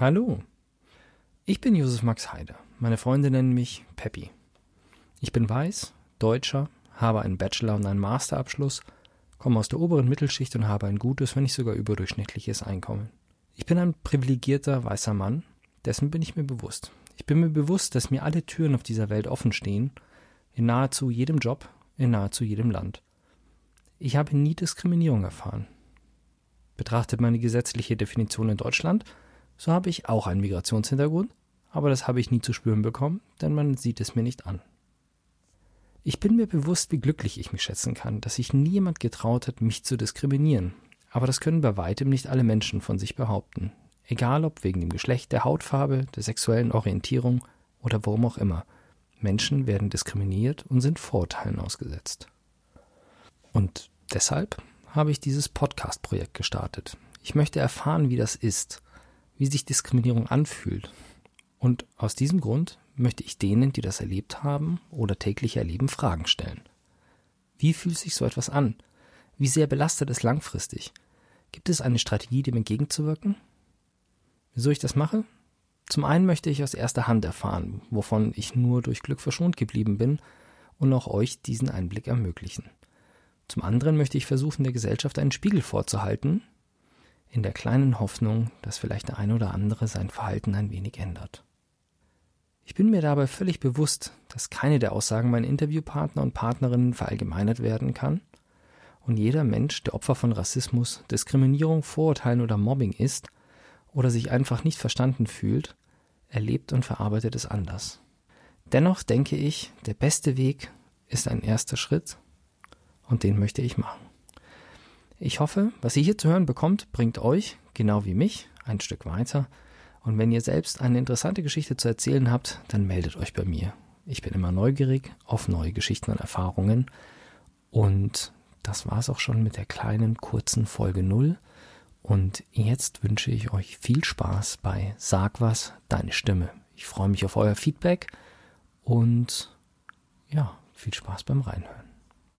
Hallo, ich bin Josef Max Heider. Meine Freunde nennen mich Peppi. Ich bin weiß, Deutscher, habe einen Bachelor- und einen Masterabschluss, komme aus der oberen Mittelschicht und habe ein gutes, wenn nicht sogar überdurchschnittliches Einkommen. Ich bin ein privilegierter weißer Mann, dessen bin ich mir bewusst. Ich bin mir bewusst, dass mir alle Türen auf dieser Welt offen stehen, in nahezu jedem Job, in nahezu jedem Land. Ich habe nie Diskriminierung erfahren. Betrachtet meine gesetzliche Definition in Deutschland, so habe ich auch einen Migrationshintergrund, aber das habe ich nie zu spüren bekommen, denn man sieht es mir nicht an. Ich bin mir bewusst, wie glücklich ich mich schätzen kann, dass sich nie jemand getraut hat, mich zu diskriminieren. Aber das können bei weitem nicht alle Menschen von sich behaupten. Egal ob wegen dem Geschlecht, der Hautfarbe, der sexuellen Orientierung oder worum auch immer. Menschen werden diskriminiert und sind Vorurteilen ausgesetzt. Und deshalb habe ich dieses Podcast-Projekt gestartet. Ich möchte erfahren, wie das ist, wie sich Diskriminierung anfühlt. Und aus diesem Grund möchte ich denen, die das erlebt haben oder täglich erleben, Fragen stellen. Wie fühlt sich so etwas an? Wie sehr belastet es langfristig? Gibt es eine Strategie, dem entgegenzuwirken? Wieso ich das mache? Zum einen möchte ich aus erster Hand erfahren, wovon ich nur durch Glück verschont geblieben bin und auch euch diesen Einblick ermöglichen. Zum anderen möchte ich versuchen, der Gesellschaft einen Spiegel vorzuhalten, in der kleinen Hoffnung, dass vielleicht der eine oder andere sein Verhalten ein wenig ändert. Ich bin mir dabei völlig bewusst, dass keine der Aussagen meiner Interviewpartner und Partnerinnen verallgemeinert werden kann und jeder Mensch, der Opfer von Rassismus, Diskriminierung, Vorurteilen oder Mobbing ist oder sich einfach nicht verstanden fühlt, erlebt und verarbeitet es anders. Dennoch denke ich, der beste Weg ist ein erster Schritt und den möchte ich machen. Ich hoffe, was ihr hier zu hören bekommt, bringt euch, genau wie mich, ein Stück weiter. Und wenn ihr selbst eine interessante Geschichte zu erzählen habt, dann meldet euch bei mir. Ich bin immer neugierig auf neue Geschichten und Erfahrungen. Und das war's auch schon mit der kleinen, kurzen Folge 0. Und jetzt wünsche ich euch viel Spaß bei Sag was, deine Stimme. Ich freue mich auf euer Feedback und ja, viel Spaß beim Reinhören.